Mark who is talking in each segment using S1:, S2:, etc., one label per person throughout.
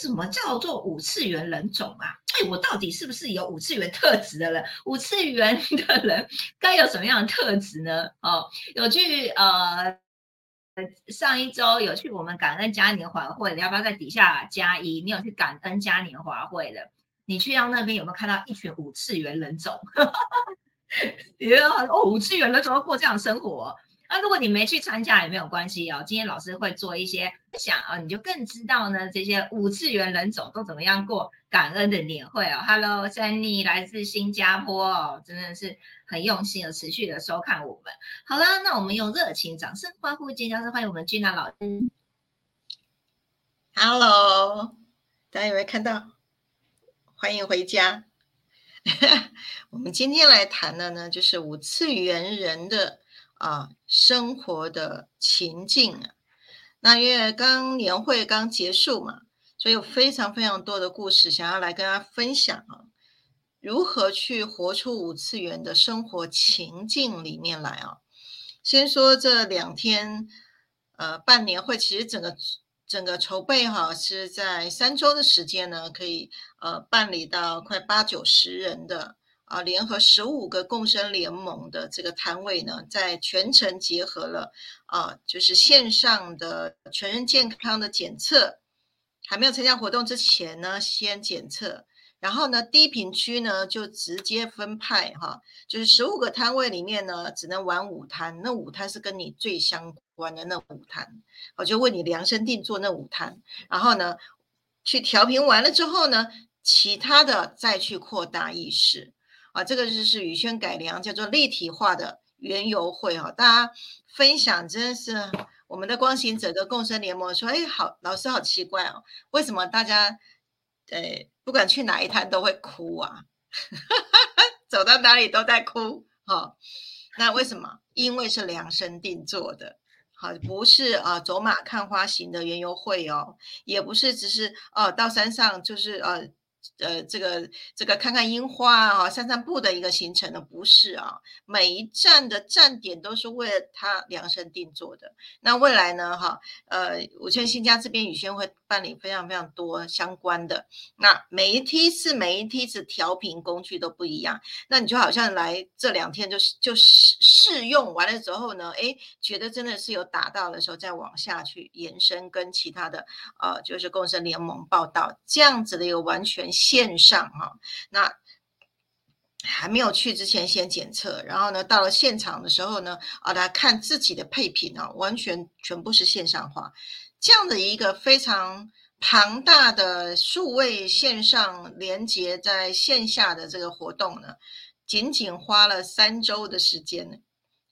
S1: 什么叫做五次元人种啊？哎，我到底是不是有五次元特质的人？五次元的人 该有什么样的特质呢？哦，有去呃，上一周有去我们感恩嘉年华会，你要不要在底下加一？你有去感恩嘉年华会的？你去到那边有没有看到一群五次元人种？你哦，五次元人种要过这样生活？那如果你没去参加也没有关系哦，今天老师会做一些分享啊，你就更知道呢这些五次元人种都怎么样过感恩的年会哦。Hello，Jenny 来自新加坡哦，真的是很用心的持续的收看我们。好了，那我们用热情掌声欢呼尖叫声欢迎我们俊娜老师。
S2: Hello，大家有没有看到？欢迎回家。我们今天来谈的呢，就是五次元人的。啊，生活的情境啊，那因为刚年会刚结束嘛，所以有非常非常多的故事想要来跟大家分享啊，如何去活出五次元的生活情境里面来啊。先说这两天，呃，办年会其实整个整个筹备哈是在三周的时间呢，可以呃办理到快八九十人的。啊，联合十五个共生联盟的这个摊位呢，在全程结合了啊，就是线上的全人健康的检测，还没有参加活动之前呢，先检测，然后呢，低频区呢就直接分派哈，就是十五个摊位里面呢，只能玩五摊，那五摊是跟你最相关的那五摊，我就为你量身定做那五摊，然后呢，去调频完了之后呢，其他的再去扩大意识。啊，这个就是宇轩改良，叫做立体化的园游会哈。大家分享真的是我们的光行者的共生联盟说，哎，好，老师好奇怪哦，为什么大家呃不管去哪一摊都会哭啊？走到哪里都在哭哈。那为什么？因为是量身定做的，好，不是啊走马看花型的园游会哦，也不是只是哦到山上就是呃。呃，这个这个看看樱花啊，散散步的一个行程呢，不是啊，每一站的站点都是为了他量身定做的。那未来呢，哈，呃，五千新家这边宇轩会办理非常非常多相关的。那每一梯次每一梯次调频工具都不一样，那你就好像来这两天就就试试用完了之后呢，哎，觉得真的是有达到的时候，再往下去延伸跟其他的呃，就是共生联盟报道这样子的一个完全。线上哈，那还没有去之前先检测，然后呢，到了现场的时候呢，啊，来看自己的配品啊，完全全部是线上化，这样的一个非常庞大的数位线上连接在线下的这个活动呢，仅仅花了三周的时间，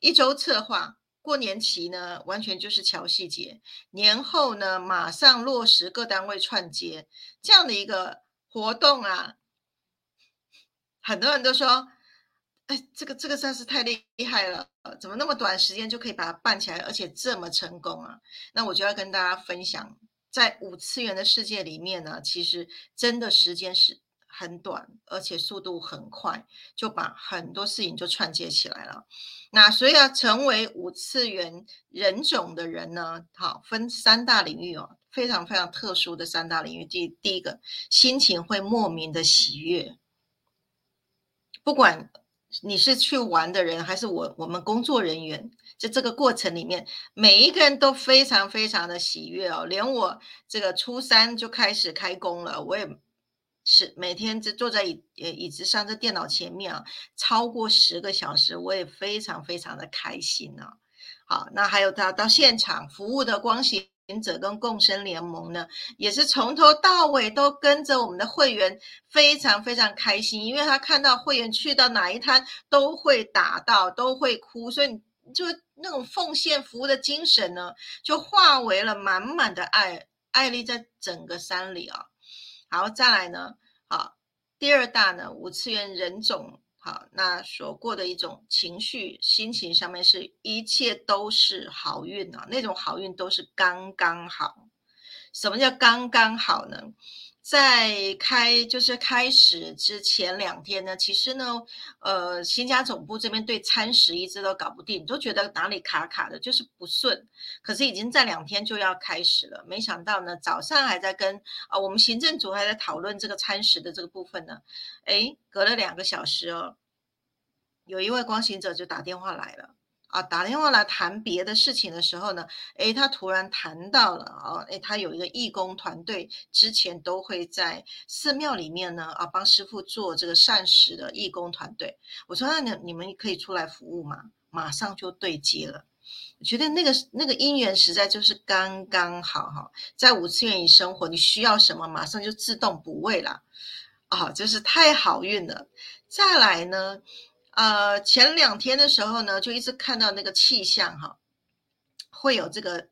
S2: 一周策划，过年期呢，完全就是调细节，年后呢，马上落实各单位串接这样的一个。活动啊，很多人都说，哎，这个这个算是太厉害了，怎么那么短时间就可以把它办起来，而且这么成功啊？那我就要跟大家分享，在五次元的世界里面呢，其实真的时间是很短，而且速度很快，就把很多事情就串接起来了。那所以要成为五次元人种的人呢，好，分三大领域哦。非常非常特殊的三大领域，第第一个，心情会莫名的喜悦。不管你是去玩的人，还是我我们工作人员，在这个过程里面，每一个人都非常非常的喜悦哦。连我这个初三就开始开工了，我也是每天就坐在椅椅子上，在电脑前面啊，超过十个小时，我也非常非常的开心呢。好，那还有到到现场服务的光行。者跟共生联盟呢，也是从头到尾都跟着我们的会员，非常非常开心，因为他看到会员去到哪一摊都会打到，都会哭，所以就那种奉献服务的精神呢，就化为了满满的爱，爱力在整个山里啊。好，再来呢，好，第二大呢，五次元人种。那所过的一种情绪、心情上面是一切都是好运啊，那种好运都是刚刚好，什么叫刚刚好呢？在开就是开始之前两天呢，其实呢，呃，新家总部这边对餐食一直都搞不定，都觉得哪里卡卡的，就是不顺。可是已经在两天就要开始了，没想到呢，早上还在跟啊，我们行政组还在讨论这个餐食的这个部分呢。哎，隔了两个小时哦，有一位光行者就打电话来了。啊，打电话来谈别的事情的时候呢，诶，他突然谈到了啊，诶，他有一个义工团队，之前都会在寺庙里面呢，啊，帮师傅做这个膳食的义工团队。我说那你你们可以出来服务吗？马上就对接了。我觉得那个那个姻缘实在就是刚刚好哈，在五次元里生活，你需要什么，马上就自动补位了，啊，真是太好运了。再来呢？呃，前两天的时候呢，就一直看到那个气象哈，会有这个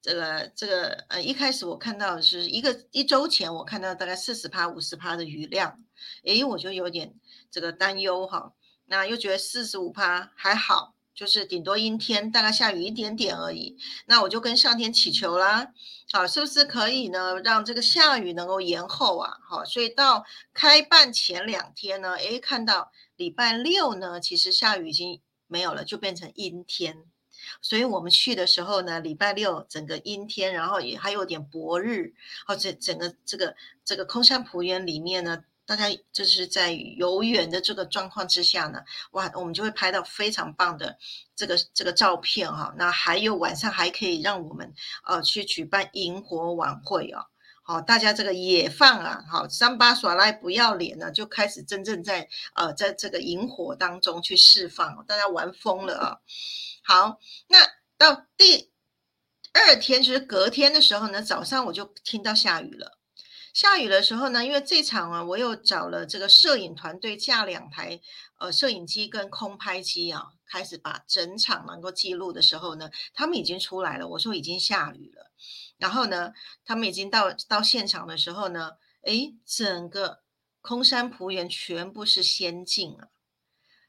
S2: 这个这个呃，一开始我看到是一个一周前我看到大概四十帕五十帕的雨量，诶，我就有点这个担忧哈，那又觉得四十五帕还好，就是顶多阴天，大概下雨一点点而已，那我就跟上天祈求啦，好，是不是可以呢，让这个下雨能够延后啊？好，所以到开办前两天呢，诶，看到。礼拜六呢，其实下雨已经没有了，就变成阴天。所以我们去的时候呢，礼拜六整个阴天，然后也还有点薄日。哦，这整个这个这个空山普园里面呢，大家就是在游园的这个状况之下呢，哇，我们就会拍到非常棒的这个这个照片哈。那还有晚上还可以让我们呃去举办萤火晚会哦。好，大家这个野放啊，好，三八耍赖不要脸呢，就开始真正在呃，在这个萤火当中去释放，大家玩疯了啊。好，那到第二天就是隔天的时候呢，早上我就听到下雨了。下雨的时候呢，因为这场啊，我又找了这个摄影团队架两台呃摄影机跟空拍机啊，开始把整场能够记录的时候呢，他们已经出来了。我说已经下雨了。然后呢，他们已经到到现场的时候呢，诶，整个空山仆园全部是仙境啊！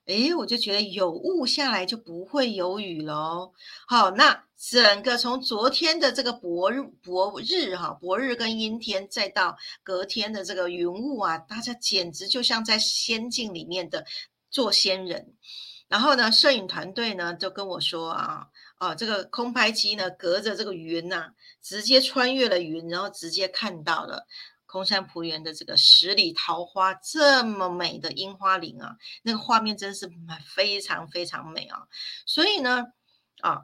S2: 诶，我就觉得有雾下来就不会有雨喽。好，那整个从昨天的这个薄日薄日哈，薄日跟阴天，再到隔天的这个云雾啊，大家简直就像在仙境里面的做仙人。然后呢，摄影团队呢就跟我说啊。啊，这个空拍机呢，隔着这个云呐，直接穿越了云，然后直接看到了空山浦园的这个十里桃花这么美的樱花林啊，那个画面真是非常非常美啊！所以呢，啊，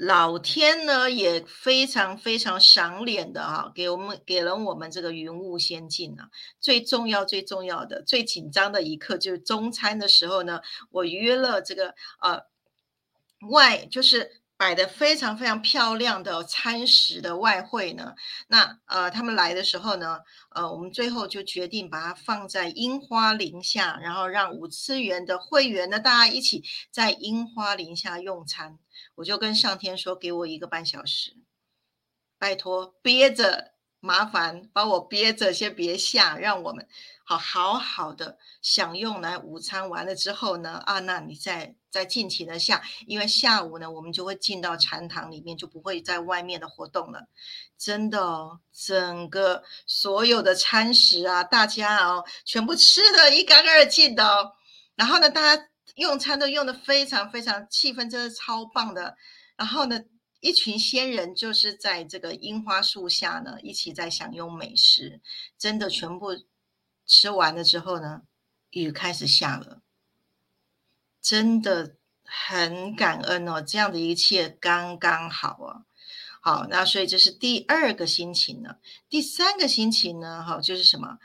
S2: 老天呢也非常非常赏脸的啊，给我们给了我们这个云雾仙境啊。最重要最重要的最紧张的一刻就是中餐的时候呢，我约了这个呃。外就是摆的非常非常漂亮的餐食的外汇呢，那呃他们来的时候呢，呃我们最后就决定把它放在樱花林下，然后让五次元的会员呢大家一起在樱花林下用餐。我就跟上天说，给我一个半小时，拜托憋着，麻烦把我憋着，先别下，让我们好好好的享用来午餐完了之后呢，啊那你再。在尽情的下，因为下午呢，我们就会进到禅堂里面，就不会在外面的活动了。真的哦，整个所有的餐食啊，大家哦，全部吃的一干二净的哦。然后呢，大家用餐都用的非常非常，气氛真的超棒的。然后呢，一群仙人就是在这个樱花树下呢，一起在享用美食。真的全部吃完了之后呢，雨开始下了。真的很感恩哦，这样的一切刚刚好啊。好，那所以这是第二个心情呢。第三个心情呢，哈，就是什么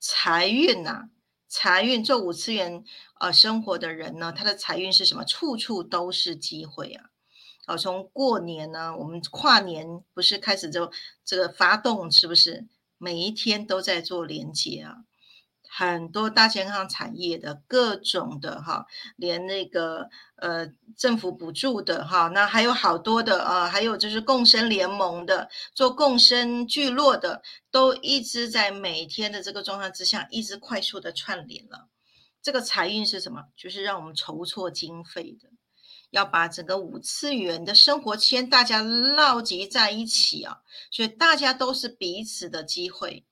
S2: 财运呐？财运做五次元呃生活的人呢，他的财运是什么？处处都是机会啊！好，从过年呢，我们跨年不是开始就这个发动，是不是每一天都在做连接啊？很多大健康产业的各种的哈，连那个呃政府补助的哈，那还有好多的呃，还有就是共生联盟的，做共生聚落的，都一直在每天的这个状况之下，一直快速的串联了。这个财运是什么？就是让我们筹措经费的。要把整个五次元的生活圈大家绕集在一起啊，所以大家都是彼此的机会。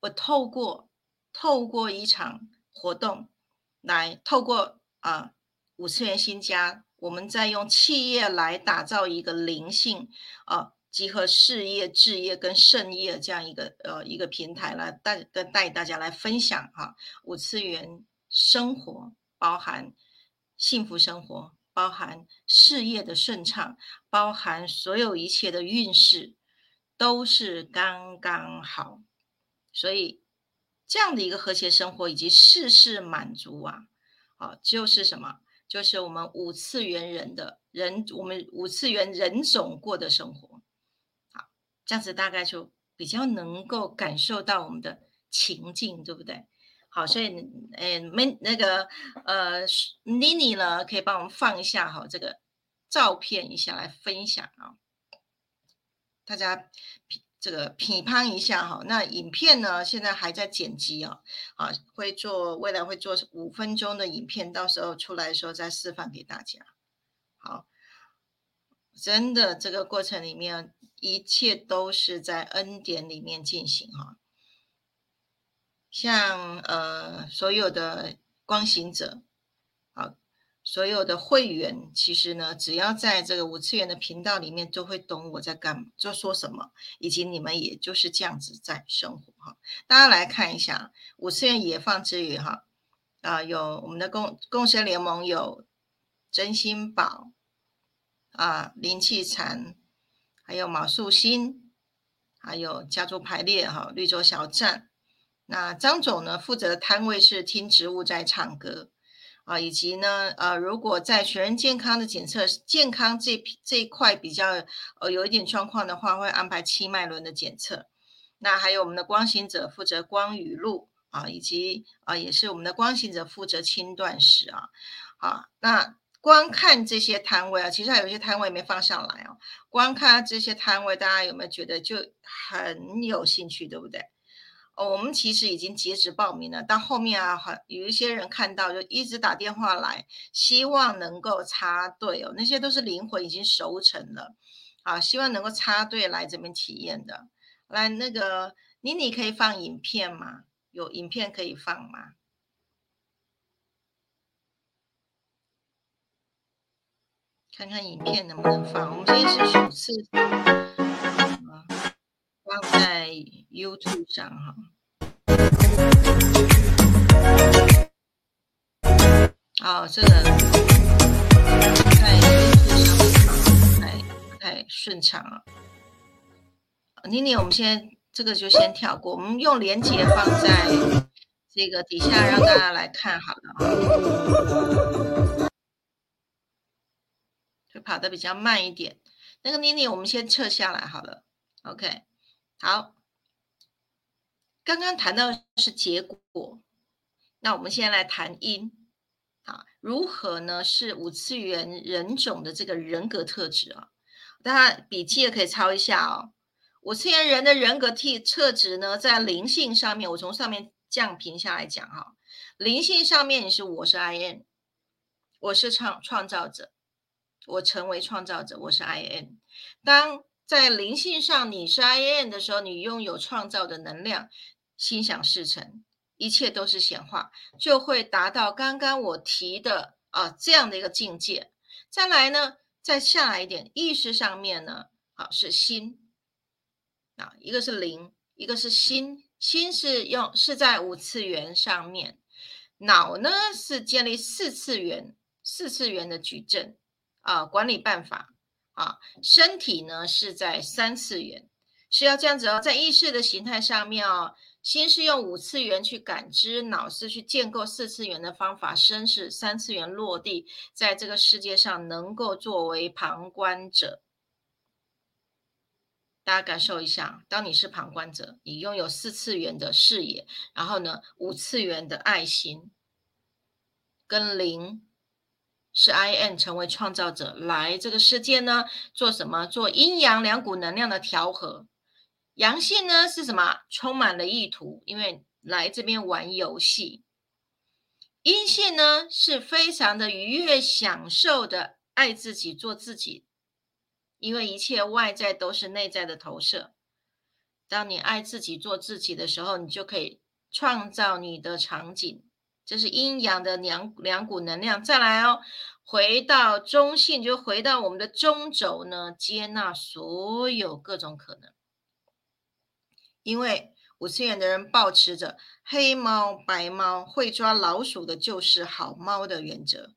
S2: 我透过透过一场活动来，透过啊五次元新家，我们在用企业来打造一个灵性啊，集合事业、置业跟盛业这样一个呃一个平台来带跟带大家来分享哈五次元生活，包含幸福生活，包含事业的顺畅，包含所有一切的运势都是刚刚好。所以，这样的一个和谐生活以及事事满足啊，啊，就是什么？就是我们五次元人的人，我们五次元人种过的生活。好，这样子大概就比较能够感受到我们的情境，对不对？好，所以，诶，没那个，呃，妮妮呢，可以帮我们放一下哈，这个照片一下来分享啊，大家。这个批判一下哈，那影片呢现在还在剪辑啊，啊会做未来会做五分钟的影片，到时候出来的时候再示范给大家。好，真的这个过程里面一切都是在恩典里面进行哈，像呃所有的光行者。所有的会员其实呢，只要在这个五次元的频道里面，都会懂我在干，就说什么，以及你们也就是这样子在生活哈。大家来看一下五次元野放之余哈，啊，有我们的共共生联盟有真心宝啊，灵气禅，还有马素心，还有家族排列哈，绿洲小站。那张总呢，负责的摊位是听植物在唱歌。啊，以及呢，呃，如果在全人健康的检测健康这这一块比较呃有一点状况的话，会安排七脉轮的检测。那还有我们的光行者负责光语录啊，以及啊也是我们的光行者负责轻断食啊。好，那光看这些摊位啊，其实还有一些摊位没放上来哦。光看这些摊位，大家有没有觉得就很有兴趣，对不对？哦，我们其实已经截止报名了，到后面啊，还有一些人看到就一直打电话来，希望能够插队哦，那些都是灵魂已经熟成了，啊，希望能够插队来这边体验的。来，那个妮妮可以放影片吗？有影片可以放吗？看看影片能不能放。我们今天是首次。放在 YouTube 上哈，哦，这个在 YouTube 上不太太顺畅啊。妮妮，我们先这个就先跳过，我们用连接放在这个底下，让大家来看好了啊。就跑的比较慢一点，那个妮妮，我们先撤下来好了，OK。好，刚刚谈到是结果，那我们现在来谈因，啊，如何呢？是五次元人种的这个人格特质啊，大家笔记也可以抄一下哦。五次元人的人格特特质呢，在灵性上面，我从上面降评下来讲哈，灵性上面你是我是 I N，我是创创造者，我成为创造者，我是 I N，当。在灵性上，你是 I N 的时候，你拥有创造的能量，心想事成，一切都是显化，就会达到刚刚我提的啊这样的一个境界。再来呢，再下来一点，意识上面呢，好是心啊，一个是灵，一个是心，心是用是在五次元上面，脑呢是建立四次元四次元的矩阵啊管理办法。啊，身体呢是在三次元，是要这样子哦，在意识的形态上面哦，心是用五次元去感知，脑是去建构四次元的方法，身是三次元落地，在这个世界上能够作为旁观者。大家感受一下，当你是旁观者，你拥有四次元的视野，然后呢，五次元的爱心跟灵。是 I N 成为创造者来这个世界呢？做什么？做阴阳两股能量的调和。阳性呢是什么？充满了意图，因为来这边玩游戏。阴性呢是非常的愉悦、享受的爱自己、做自己，因为一切外在都是内在的投射。当你爱自己、做自己的时候，你就可以创造你的场景。这是阴阳的两两股能量。再来哦，回到中性，就回到我们的中轴呢，接纳所有各种可能，因为。五次元的人保持着黑猫白猫会抓老鼠的就是好猫的原则，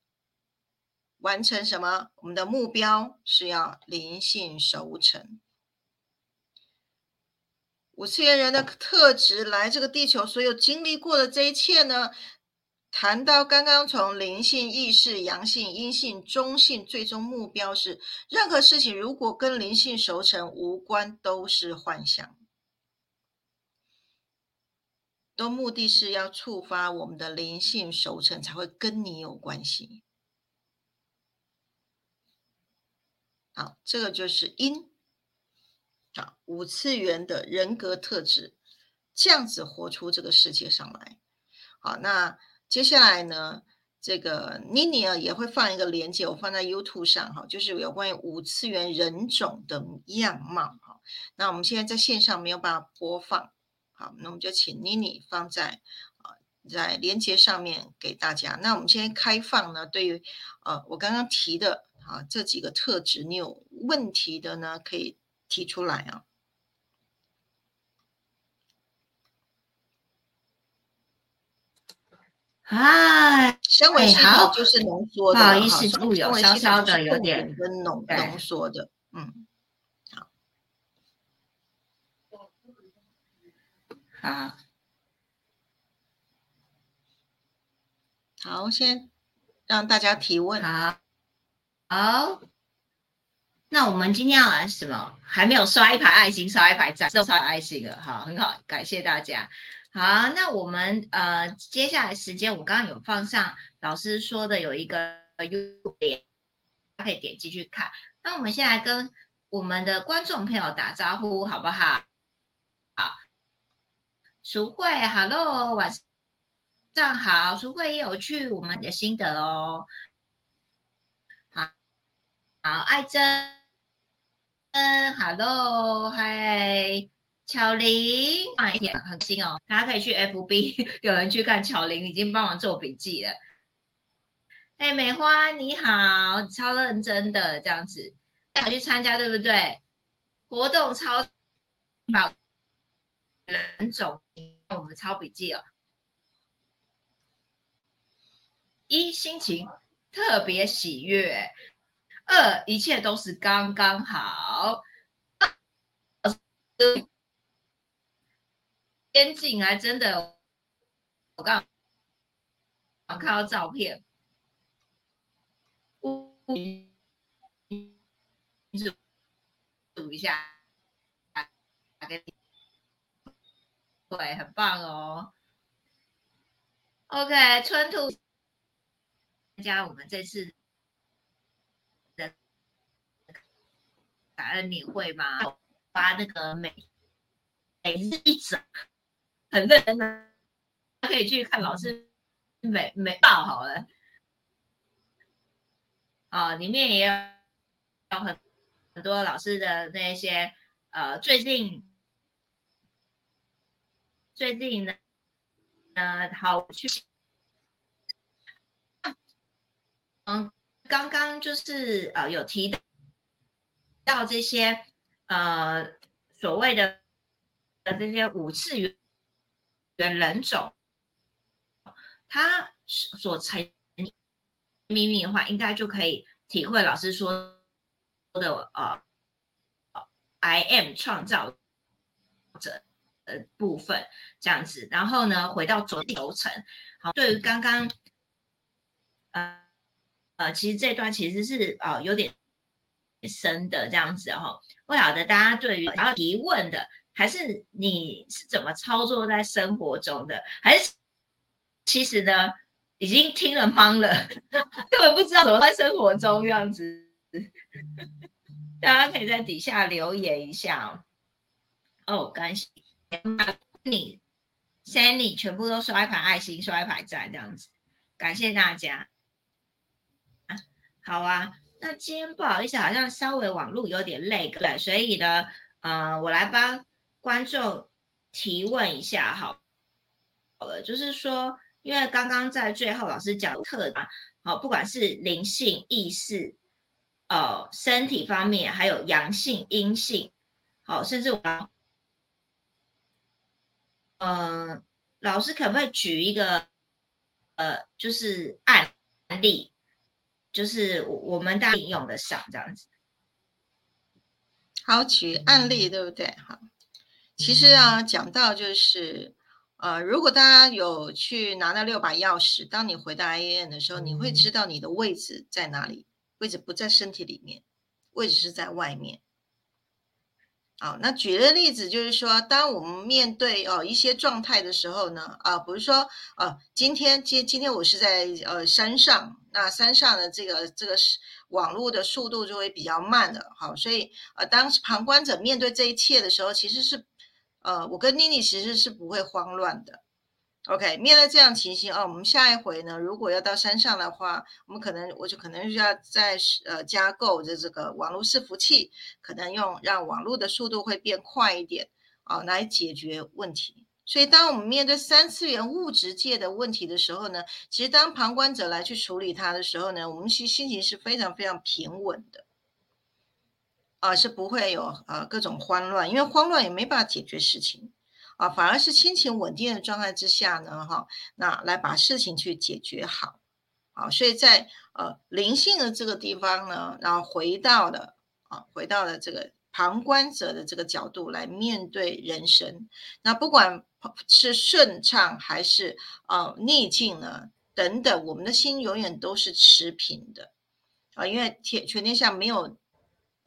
S2: 完成什么？我们的目标是要灵性熟成。五次元人的特质，来这个地球所有经历过的这一切呢？谈到刚刚从灵性意识、阳性、阴性、中性，最终目标是任何事情如果跟灵性熟成无关，都是幻想。都目的是要触发我们的灵性熟成，才会跟你有关系。好，这个就是因。好，五次元的人格特质，这样子活出这个世界上来。好，那接下来呢，这个妮妮啊也会放一个链接，我放在 YouTube 上哈，就是有关于五次元人种的样貌哈。那我们现在在线上没有办法播放。好，那我们就请妮妮放在啊，在连接上面给大家。那我们现在开放呢，对于呃我刚刚提的啊这几个特质，你有问题的呢，可以提出来啊。
S1: 啊，
S2: 纤维系统就是浓缩的，不
S1: 好意思，录有稍稍的有点
S2: 跟浓浓缩的，嗯。
S1: 好，
S2: 好，先让大家提问。
S1: 好，好，那我们今天要玩什么？还没有刷一排爱心，刷一排赞，都刷爱心了。好，很好，感谢大家。好，那我们呃，接下来时间我刚刚有放上老师说的有一个 U 点，可以点进去看。那我们先来跟我们的观众朋友打招呼，好不好？好淑慧，Hello，晚上好。淑慧也有去我们的心得哦。好，好，爱珍，嗯，Hello，嗨，巧玲，慢一点，很新哦。大家可以去 FB，有人去看巧玲已经帮忙做笔记了。哎，美花你好，超认真的这样子，要去参加对不对？活动超好。人种，我们抄笔记哦。一心情特别喜悦，二一切都是刚刚好。先进来真的，我刚我看到照片，数一下，打给你。对，很棒哦。OK，春兔参加我们这次的感恩年会吗？发那个每每日一整，很认真的，可以去看老师美美报好了。哦，里面也有很很多老师的那些呃，最近。最近呢，呃，好去，嗯，刚刚就是呃有提到这些呃所谓的的这些五次元人种，他所成秘密的话，应该就可以体会老师说的呃，I am 创造者。呃，部分这样子，然后呢，回到总流程。好，对于刚刚，呃呃，其实这段其实是呃有点深的这样子哈。不晓得大家对于想要提问的，还是你是怎么操作在生活中的，还是其实呢已经听了懵了，根本不知道怎么在生活中这样子。大家可以在底下留言一下哦。哦，感谢。你 Sandy 全部都刷一排爱心，刷一排赞，这样子，感谢大家。好啊，那今天不好意思，好像稍微网络有点累，对，所以呢，呃，我来帮观众提问一下，好，好了，就是说，因为刚刚在最后老师讲特啊，好，不管是灵性意识，呃，身体方面，还有阳性阴性，好，甚至我，嗯，老师可不可以举一个，呃，就是案例？就是我们大家用得上这样子。
S2: 好，举案例对不对？好，其实啊，讲到就是，呃，如果大家有去拿那六把钥匙，当你回到 I A N 的时候，你会知道你的位置在哪里，位置不在身体里面，位置是在外面。好，那举个例子，就是说，当我们面对哦一些状态的时候呢，啊，比如说，呃，今天今今天我是在呃山上，那山上的这个这个是网络的速度就会比较慢的，好，所以呃，当旁观者面对这一切的时候，其实是，呃，我跟妮妮其实是不会慌乱的。OK，面对这样情形哦，我们下一回呢，如果要到山上的话，我们可能我就可能需要在呃加购的这个网络伺服器，可能用让网络的速度会变快一点啊，来解决问题。所以，当我们面对三次元物质界的问题的时候呢，其实当旁观者来去处理它的时候呢，我们其实心情是非常非常平稳的，啊，是不会有啊各种慌乱，因为慌乱也没办法解决事情。啊，反而是心情稳定的状态之下呢，哈，那来把事情去解决好，啊，所以在呃灵性的这个地方呢，然后回到了啊，回到了这个旁观者的这个角度来面对人生，那不管是顺畅还是啊逆境呢，等等，我们的心永远都是持平的，啊，因为天全天下没有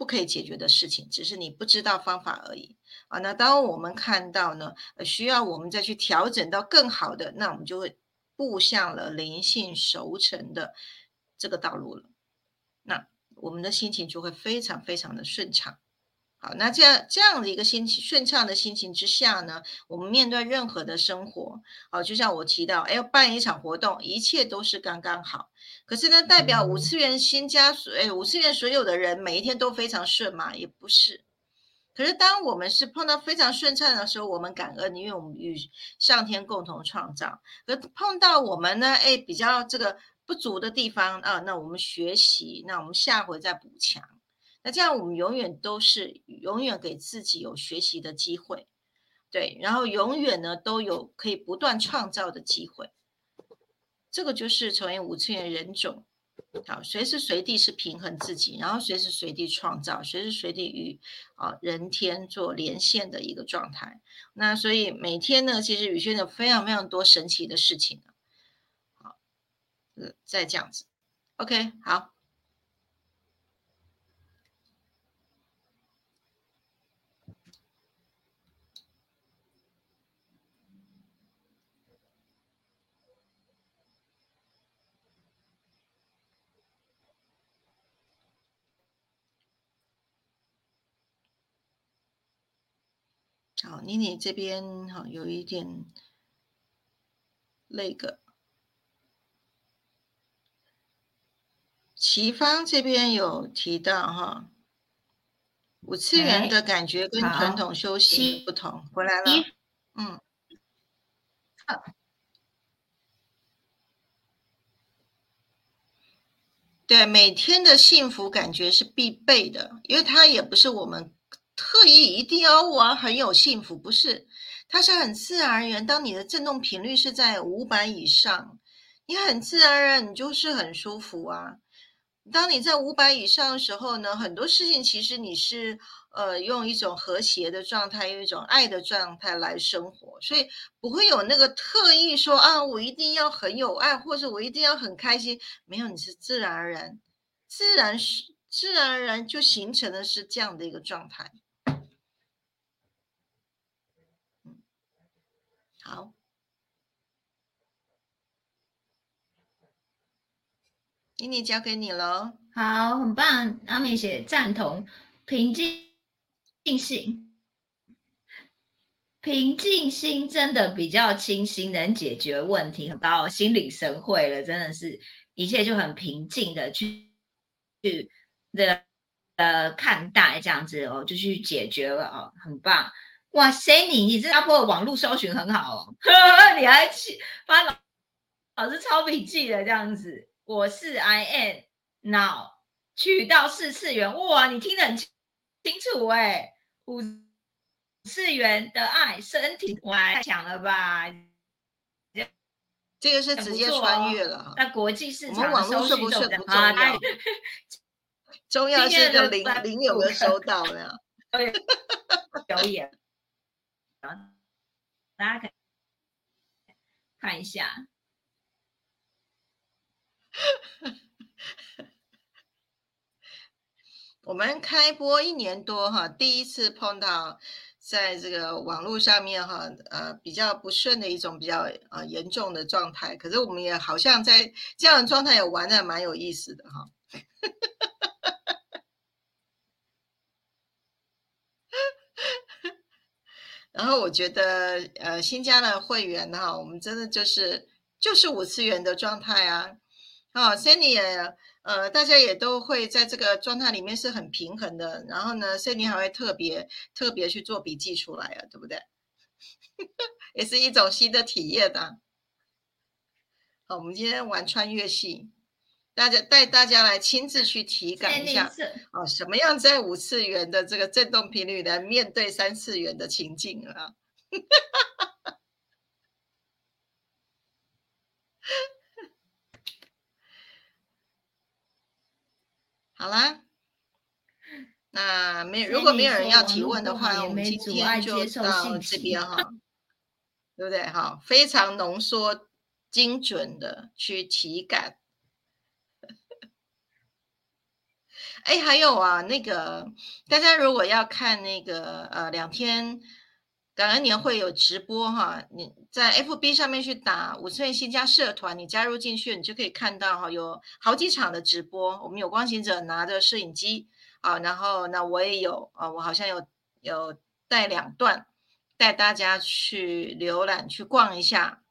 S2: 不可以解决的事情，只是你不知道方法而已。啊，那当我们看到呢，需要我们再去调整到更好的，那我们就会步向了灵性熟成的这个道路了。那我们的心情就会非常非常的顺畅。好，那这样这样的一个心情顺畅的心情之下呢，我们面对任何的生活，好，就像我提到，哎，办一场活动，一切都是刚刚好。可是呢，代表五次元新家所，哎，五次元所有的人每一天都非常顺嘛？也不是。可是，当我们是碰到非常顺畅的时候，我们感恩，因为我们与上天共同创造。可碰到我们呢，哎，比较这个不足的地方啊，那我们学习，那我们下回再补强。那这样，我们永远都是永远给自己有学习的机会，对，然后永远呢都有可以不断创造的机会。这个就是成为五次元人种。好，随时随地是平衡自己，然后随时随地创造，随时随地与啊人天做连线的一个状态。那所以每天呢，其实宇轩有非常非常多神奇的事情好，呃，再这样子，OK，好。好，妮妮这边哈有一点那个，齐芳这边有提到哈，五次元的感觉跟传统修行不同，回来了，嗯，对，每天的幸福感觉是必备的，因为它也不是我们。特意一定要玩很有幸福，不是？它是很自然而然。当你的振动频率是在五百以上，你很自然而然，你就是很舒服啊。当你在五百以上的时候呢，很多事情其实你是呃用一种和谐的状态，用一种爱的状态来生活，所以不会有那个特意说啊，我一定要很有爱，或者我一定要很开心。没有，你是自然而然，自然是自然而然就形成的是这样的一个状态。好，妮妮交给你喽。
S1: 好，很棒。阿美写赞同，平静、定性。平静心真的比较清新，能解决问题，很高，心领神会了，真的是一切就很平静的去去的呃看待这样子哦，就去解决了哦，很棒。哇塞，你你新加坡的网络搜寻很好哦，你还去发老老师抄笔记的这样子。我是 I am now，取到四次元，哇，你听得很清楚哎，五次元的爱，身体哇，太强了吧？
S2: 这个是直接穿越了。
S1: 那国际市场
S2: 网络是不是不重要？重要 是个零零有没有收到呢？
S1: 表演。大家可看一下，
S2: 我们开播一年多哈，第一次碰到在这个网络上面哈，呃，比较不顺的一种比较呃严重的状态。可是我们也好像在这样的状态也玩的蛮有意思的哈。然后我觉得，呃，新加的会员哈，我们真的就是就是五次元的状态啊。哦，Sunny 也，呃，大家也都会在这个状态里面是很平衡的。然后呢，Sunny 还会特别特别去做笔记出来啊，对不对？也是一种新的体验的。好，我们今天玩穿越戏。大家带大家来亲自去体感一下啊，什么样在五次元的这个振动频率来面对三次元的情境啊？好啦，那没如果没有人要提问的话，我们今天就到这边哈，对不对？哈，非常浓缩、精准的去体感。哎，还有啊，那个大家如果要看那个呃两天感恩年会有直播哈，你在 FB 上面去打五岁新家社团，你加入进去，你就可以看到哈，有好几场的直播。我们有光行者拿着摄影机啊，然后那我也有啊，我好像有有带两段，带大家去浏览去逛一下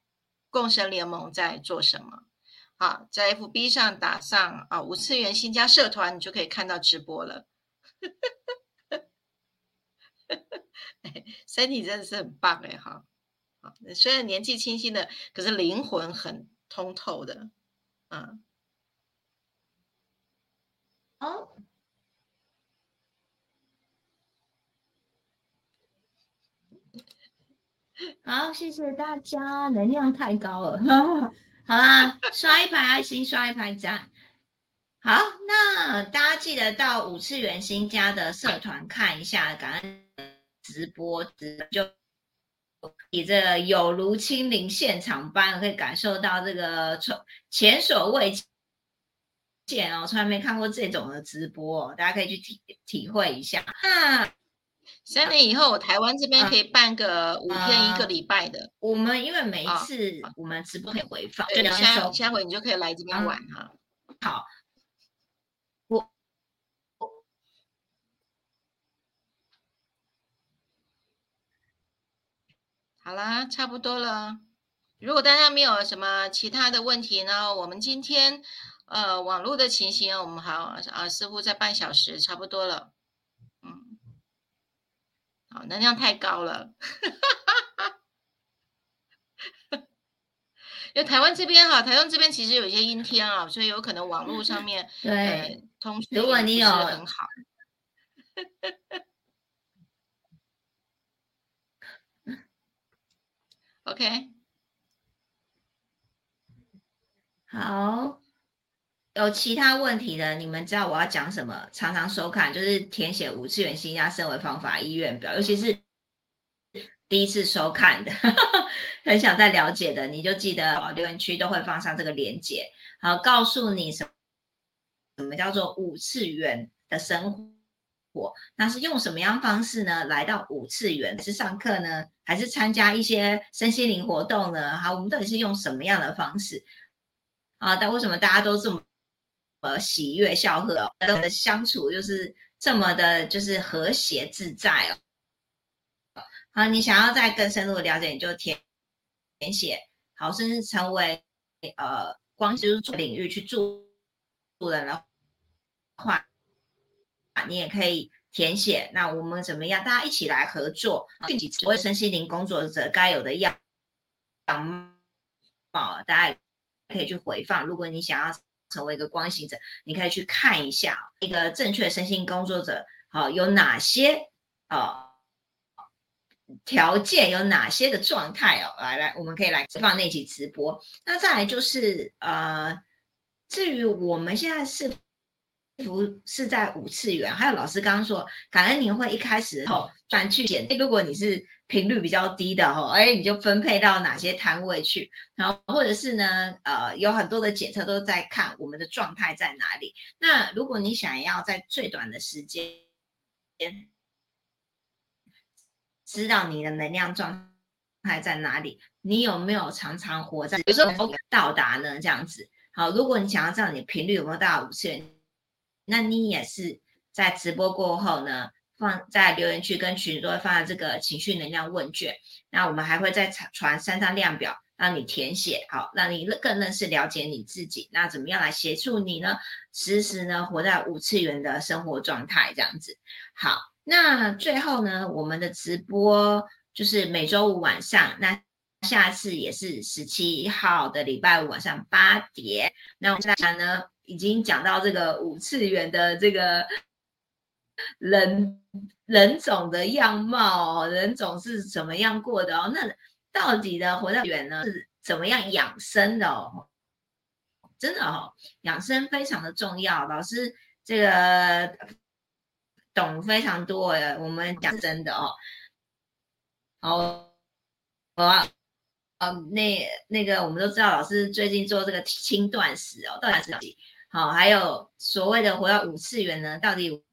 S2: 共生联盟在做什么。啊，在 FB 上打上啊五次元新加社团，你就可以看到直播了。身体真的是很棒哎哈！虽然年纪轻轻的，可是灵魂很通透的。嗯，
S1: 好，好，谢谢大家，能量太高了。好啦，刷一排爱心，刷一排赞。好，那大家记得到五次元新家的社团看一下，感恩直播，就你这有如亲临现场般，可以感受到这个从前所未见哦，从来没看过这种的直播，大家可以去体体会一下。那。
S2: 三年以后，台湾这边可以办个五天一个礼拜的。
S1: 我们因为每一次我们直播可以回放，
S2: 对，下下回你就可以来这边玩哈。
S1: 好，我
S2: 好啦，差不多了。如果大家没有什么其他的问题呢，我们今天呃网络的情形，我们好啊，似乎在半小时差不多了。能量太高了，因为台湾这边哈，台湾这边其实有一些阴天啊，所以有可能网络上面
S1: 对
S2: 通讯
S1: 如果你有
S2: 很好。OK，
S1: 好。有其他问题的，你们知道我要讲什么？常常收看就是填写五次元新家生活方法医院表，尤其是第一次收看的，很想再了解的，你就记得留言区都会放上这个链接，好，告诉你什什么叫做五次元的生活，那是用什么样方式呢？来到五次元是上课呢，还是参加一些身心灵活动呢？好，我们到底是用什么样的方式？啊，但为什么大家都这么？呃，喜悦笑和的相处就是这么的，就是和谐自在哦。好，你想要再更深入的了解，你就填填写，好，甚至成为呃光之领域去做人的话，你也可以填写。那我们怎么样？大家一起来合作，具体所谓身心灵工作者该有的样样貌，大家可以去回放。如果你想要成为一个光行者，你可以去看一下一个正确身心工作者，好有哪些啊条件，有哪些的状态哦？来来，我们可以来放那集直播。那再来就是呃，至于我们现在是。不是在五次元，还有老师刚刚说感恩年会一开始后转去检，如果你是频率比较低的哈，哎，你就分配到哪些摊位去，然后或者是呢，呃，有很多的检测都在看我们的状态在哪里。那如果你想要在最短的时间知道你的能量状态在哪里，你有没有常常活在，比如说到达呢？这样子，好，如果你想要知道你的频率有没有到五次元。那你也是在直播过后呢，放在留言区跟群都会放在这个情绪能量问卷。那我们还会再传三张量表让你填写，好，让你更认识了解你自己。那怎么样来协助你呢？时时呢活在五次元的生活状态这样子。好，那最后呢，我们的直播就是每周五晚上，那下次也是十七号的礼拜五晚上八点。那我们大家呢？已经讲到这个五次元的这个人人种的样貌，人种是怎么样过的哦？那到底的活在远呢是怎么样养生的哦？真的哦，养生非常的重要。老师这个懂非常多的，我们讲真的哦。好，我呃那那个我们都知道，老师最近做这个轻断食哦，断食。好，还有所谓的回到五次元呢？到底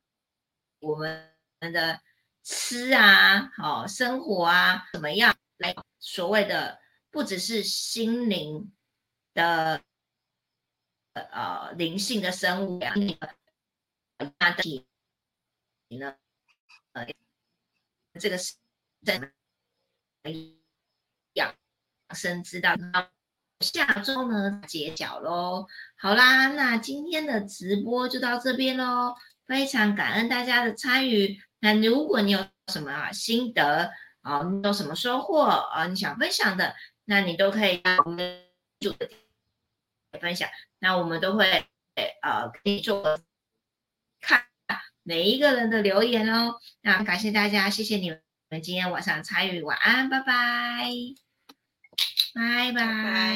S1: 我们的吃啊，好生活啊，怎么样来所谓的不只是心灵的呃灵性的生物啊？那体呢？呃，这个是怎么生知道？下周呢揭晓喽。好啦，那今天的直播就到这边喽。非常感恩大家的参与。那如果你有什么心得啊，你有什么收获啊，你想分享的，那你都可以我们主的分享。那我们都会呃可以做看每一个人的留言哦。那感谢大家，谢谢你们今天晚上参与，晚安，拜拜，拜拜。